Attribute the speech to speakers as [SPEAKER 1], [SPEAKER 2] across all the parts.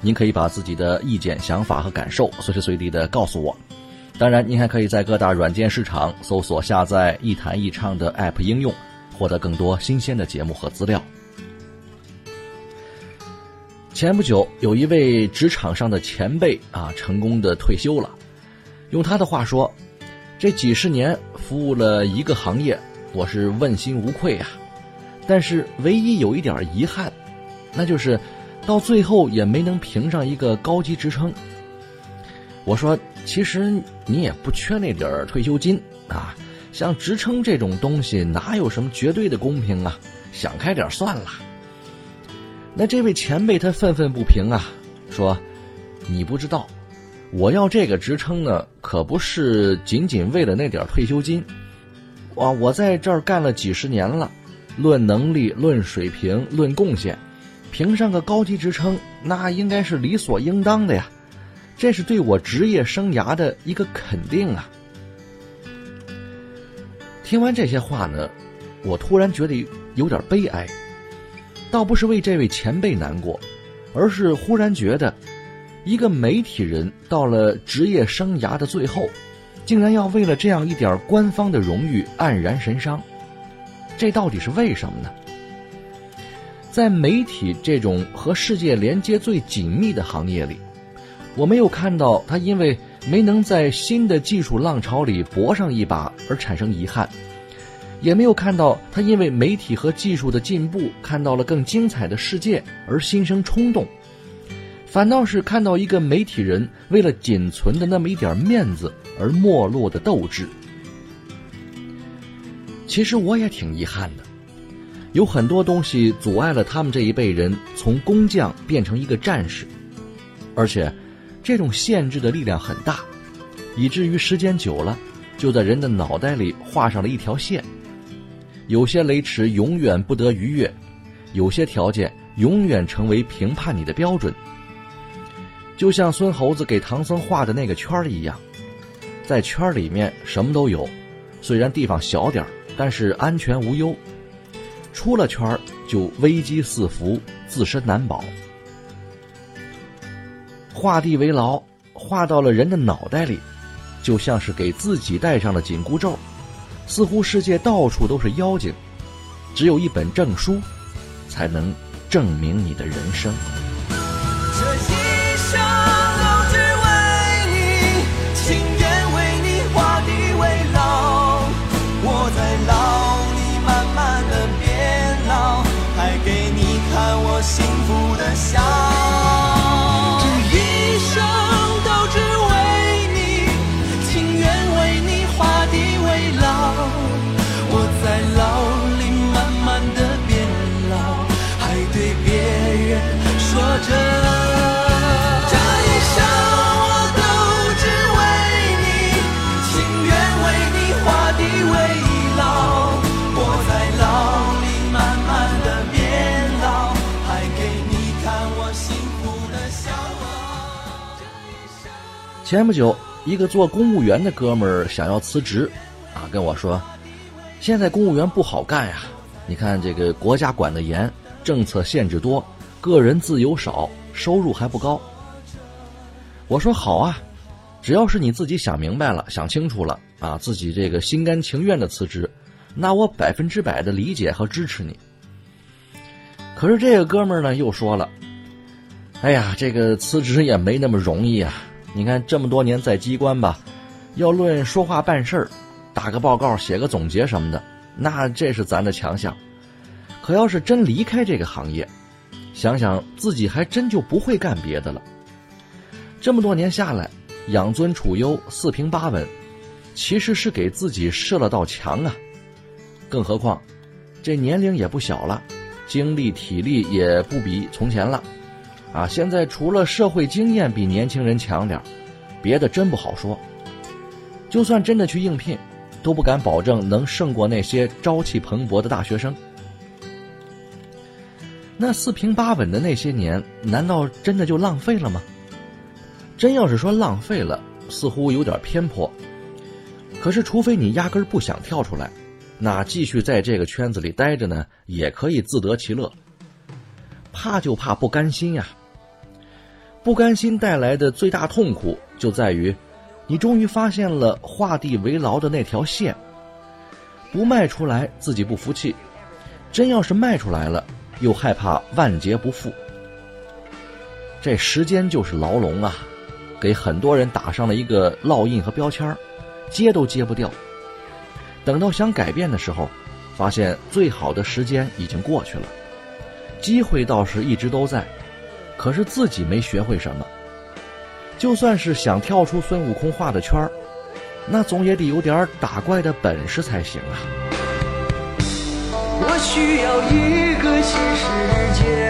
[SPEAKER 1] 您可以把自己的意见、想法和感受随时随地的告诉我。当然，您还可以在各大软件市场搜索下载“一谈一唱”的 App 应用，获得更多新鲜的节目和资料。前不久，有一位职场上的前辈啊，成功的退休了。用他的话说。这几十年服务了一个行业，我是问心无愧啊。但是唯一有一点遗憾，那就是到最后也没能评上一个高级职称。我说，其实你也不缺那点退休金啊。像职称这种东西，哪有什么绝对的公平啊？想开点算了。那这位前辈他愤愤不平啊，说：“你不知道。”我要这个职称呢，可不是仅仅为了那点退休金。哇，我在这儿干了几十年了，论能力、论水平、论贡献，评上个高级职称，那应该是理所应当的呀。这是对我职业生涯的一个肯定啊。听完这些话呢，我突然觉得有点悲哀，倒不是为这位前辈难过，而是忽然觉得。一个媒体人到了职业生涯的最后，竟然要为了这样一点官方的荣誉黯然神伤，这到底是为什么呢？在媒体这种和世界连接最紧密的行业里，我没有看到他因为没能在新的技术浪潮里搏上一把而产生遗憾，也没有看到他因为媒体和技术的进步看到了更精彩的世界而心生冲动。反倒是看到一个媒体人为了仅存的那么一点面子而没落的斗志。其实我也挺遗憾的，有很多东西阻碍了他们这一辈人从工匠变成一个战士，而且这种限制的力量很大，以至于时间久了，就在人的脑袋里画上了一条线。有些雷池永远不得逾越，有些条件永远成为评判你的标准。就像孙猴子给唐僧画的那个圈儿一样，在圈儿里面什么都有，虽然地方小点儿，但是安全无忧；出了圈儿就危机四伏，自身难保。画地为牢，画到了人的脑袋里，就像是给自己戴上了紧箍咒，似乎世界到处都是妖精，只有一本证书，才能证明你的人生。
[SPEAKER 2] 想。
[SPEAKER 1] 前不久，一个做公务员的哥们儿想要辞职，啊，跟我说，现在公务员不好干呀。你看这个国家管得严，政策限制多，个人自由少，收入还不高。我说好啊，只要是你自己想明白了、想清楚了啊，自己这个心甘情愿的辞职，那我百分之百的理解和支持你。可是这个哥们儿呢，又说了，哎呀，这个辞职也没那么容易啊！你看这么多年在机关吧，要论说话办事儿，打个报告、写个总结什么的，那这是咱的强项。可要是真离开这个行业，想想自己还真就不会干别的了。这么多年下来，养尊处优、四平八稳，其实是给自己设了道墙啊。更何况，这年龄也不小了，精力体力也不比从前了。啊，现在除了社会经验比年轻人强点别的真不好说。就算真的去应聘，都不敢保证能胜过那些朝气蓬勃的大学生。那四平八稳的那些年，难道真的就浪费了吗？真要是说浪费了，似乎有点偏颇。可是，除非你压根不想跳出来，那继续在这个圈子里待着呢，也可以自得其乐。怕就怕不甘心呀。不甘心带来的最大痛苦就在于，你终于发现了画地为牢的那条线。不迈出来自己不服气，真要是迈出来了，又害怕万劫不复。这时间就是牢笼啊，给很多人打上了一个烙印和标签揭都揭不掉。等到想改变的时候，发现最好的时间已经过去了，机会倒是一直都在。可是自己没学会什么，就算是想跳出孙悟空画的圈儿，那总也得有点打怪的本事才行啊！
[SPEAKER 2] 我需要一个新世界，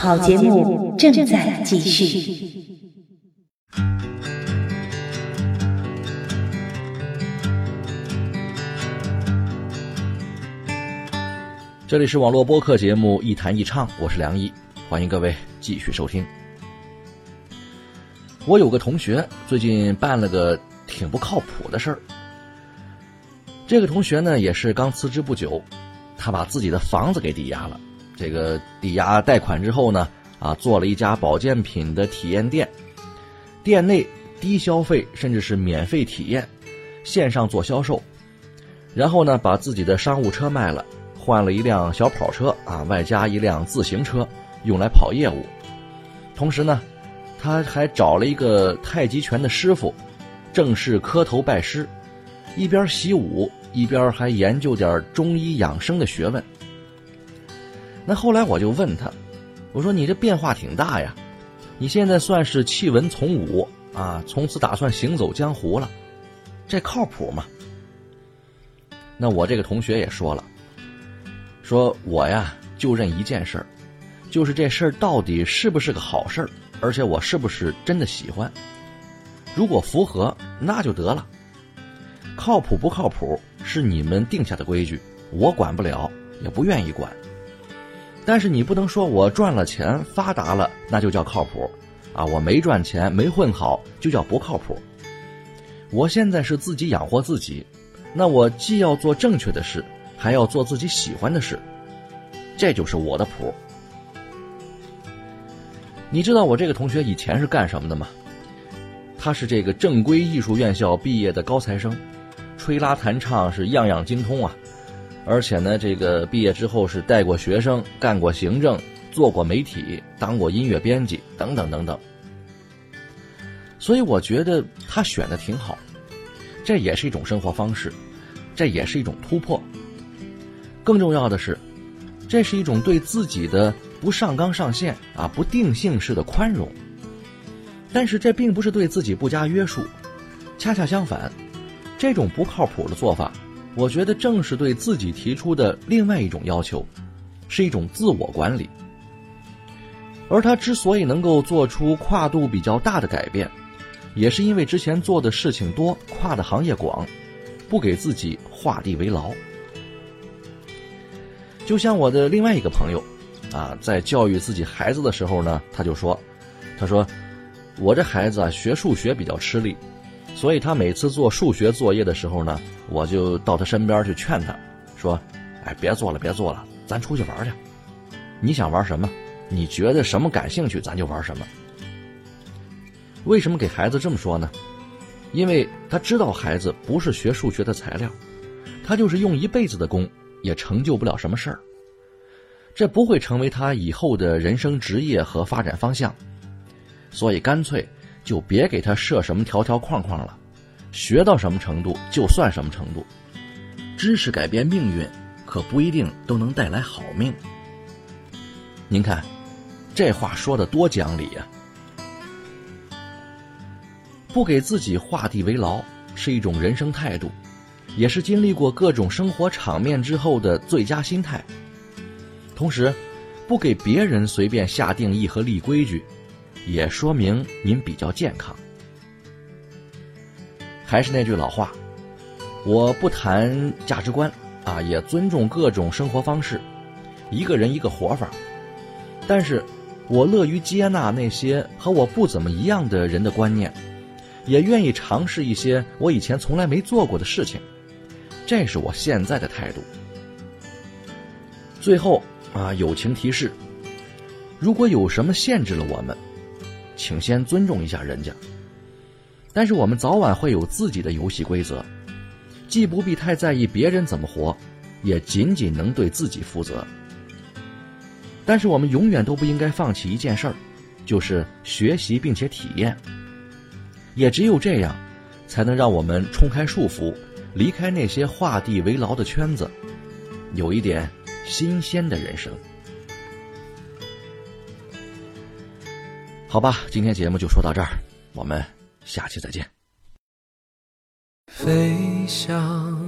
[SPEAKER 3] 好节目正在继续。
[SPEAKER 1] 这里是网络播客节目《一谈一唱》，我是梁毅，欢迎各位继续收听。我有个同学最近办了个挺不靠谱的事儿。这个同学呢，也是刚辞职不久，他把自己的房子给抵押了。这个抵押贷款之后呢，啊，做了一家保健品的体验店，店内低消费甚至是免费体验，线上做销售，然后呢，把自己的商务车卖了，换了一辆小跑车啊，外加一辆自行车，用来跑业务。同时呢，他还找了一个太极拳的师傅，正式磕头拜师，一边习武一边还研究点中医养生的学问。那后来我就问他，我说你这变化挺大呀，你现在算是弃文从武啊，从此打算行走江湖了，这靠谱吗？那我这个同学也说了，说我呀就认一件事儿，就是这事儿到底是不是个好事儿，而且我是不是真的喜欢。如果符合，那就得了。靠谱不靠谱是你们定下的规矩，我管不了，也不愿意管。但是你不能说我赚了钱发达了，那就叫靠谱，啊，我没赚钱没混好就叫不靠谱。我现在是自己养活自己，那我既要做正确的事，还要做自己喜欢的事，这就是我的谱。你知道我这个同学以前是干什么的吗？他是这个正规艺术院校毕业的高材生，吹拉弹唱是样样精通啊。而且呢，这个毕业之后是带过学生，干过行政，做过媒体，当过音乐编辑，等等等等。所以我觉得他选的挺好，这也是一种生活方式，这也是一种突破。更重要的是，这是一种对自己的不上纲上线啊、不定性式的宽容。但是这并不是对自己不加约束，恰恰相反，这种不靠谱的做法。我觉得正是对自己提出的另外一种要求，是一种自我管理。而他之所以能够做出跨度比较大的改变，也是因为之前做的事情多，跨的行业广，不给自己画地为牢。就像我的另外一个朋友，啊，在教育自己孩子的时候呢，他就说：“他说，我这孩子啊，学数学比较吃力。”所以他每次做数学作业的时候呢，我就到他身边去劝他，说：“哎，别做了，别做了，咱出去玩去。你想玩什么？你觉得什么感兴趣，咱就玩什么。”为什么给孩子这么说呢？因为他知道孩子不是学数学的材料，他就是用一辈子的功也成就不了什么事儿。这不会成为他以后的人生职业和发展方向，所以干脆。就别给他设什么条条框框了，学到什么程度就算什么程度。知识改变命运，可不一定都能带来好命。您看，这话说的多讲理呀！不给自己画地为牢，是一种人生态度，也是经历过各种生活场面之后的最佳心态。同时，不给别人随便下定义和立规矩。也说明您比较健康。还是那句老话，我不谈价值观啊，也尊重各种生活方式，一个人一个活法。但是，我乐于接纳那些和我不怎么一样的人的观念，也愿意尝试一些我以前从来没做过的事情。这是我现在的态度。最后啊，友情提示：如果有什么限制了我们，请先尊重一下人家，但是我们早晚会有自己的游戏规则，既不必太在意别人怎么活，也仅仅能对自己负责。但是我们永远都不应该放弃一件事儿，就是学习并且体验。也只有这样，才能让我们冲开束缚，离开那些画地为牢的圈子，有一点新鲜的人生。好吧，今天节目就说到这儿，我们下期再见。
[SPEAKER 4] 飞翔，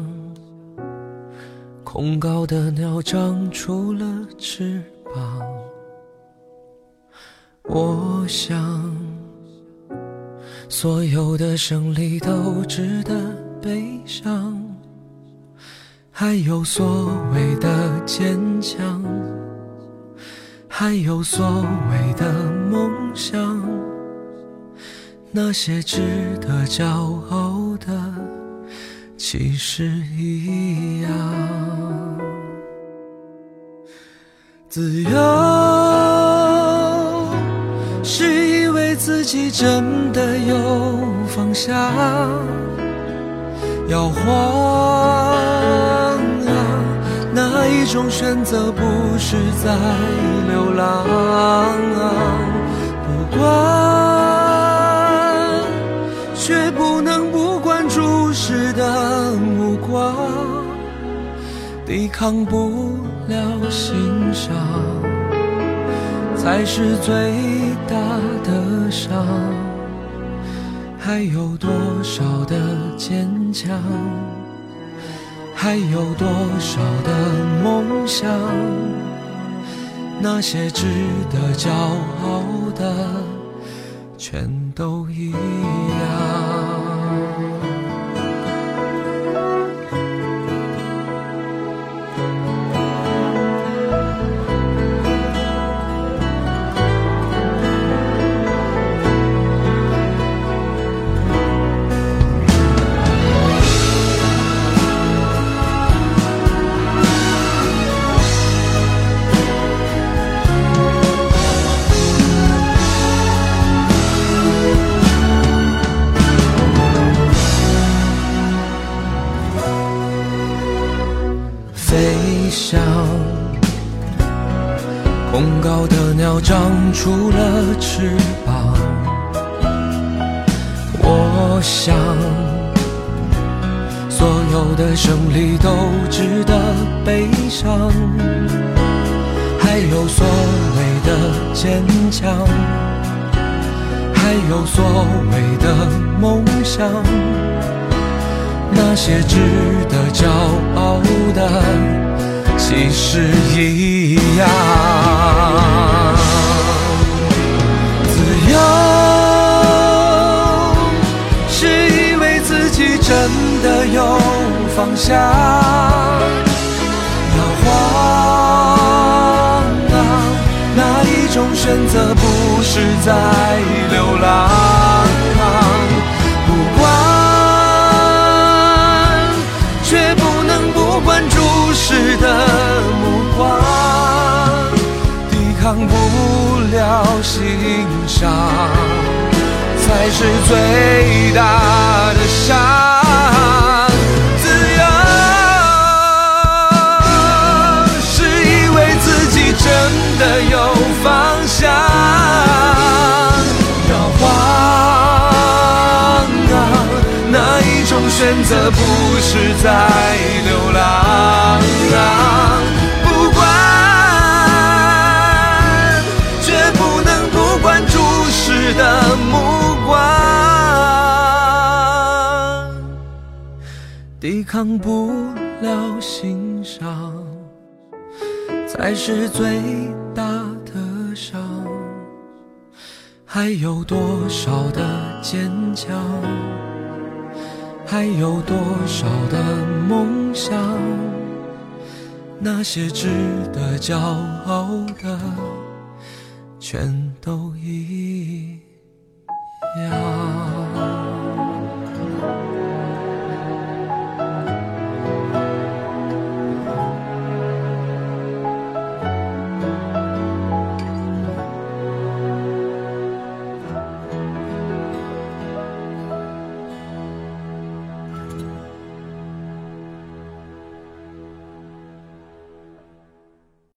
[SPEAKER 4] 恐高的鸟长出了翅膀。我想，所有的胜利都值得悲伤，还有所谓的坚强。还有所谓的梦想，那些值得骄傲的，其实一样。自由是因为自己真的有方向，摇晃，种选择不是在流浪？不管，却不能不管注视的目光，抵抗不了欣赏。才是最大的伤。还有多少的坚强？还有多少的梦想？那些值得骄傲的，全都一样。所有的胜利都值得悲伤，还有所谓的坚强，还有所谓的梦想。那些值得骄傲的，其实一样。方向，摇晃啊，哪一种选择不是在流浪？不管。却不能不管注视的目光，抵抗不了欣赏，才是最大的伤。选择不是在流浪？不管，却不能不管注视的目光，抵抗不了欣赏，才是最大的伤。还有多少的坚强？还有多少的梦想？那些值得骄傲的，全都一样。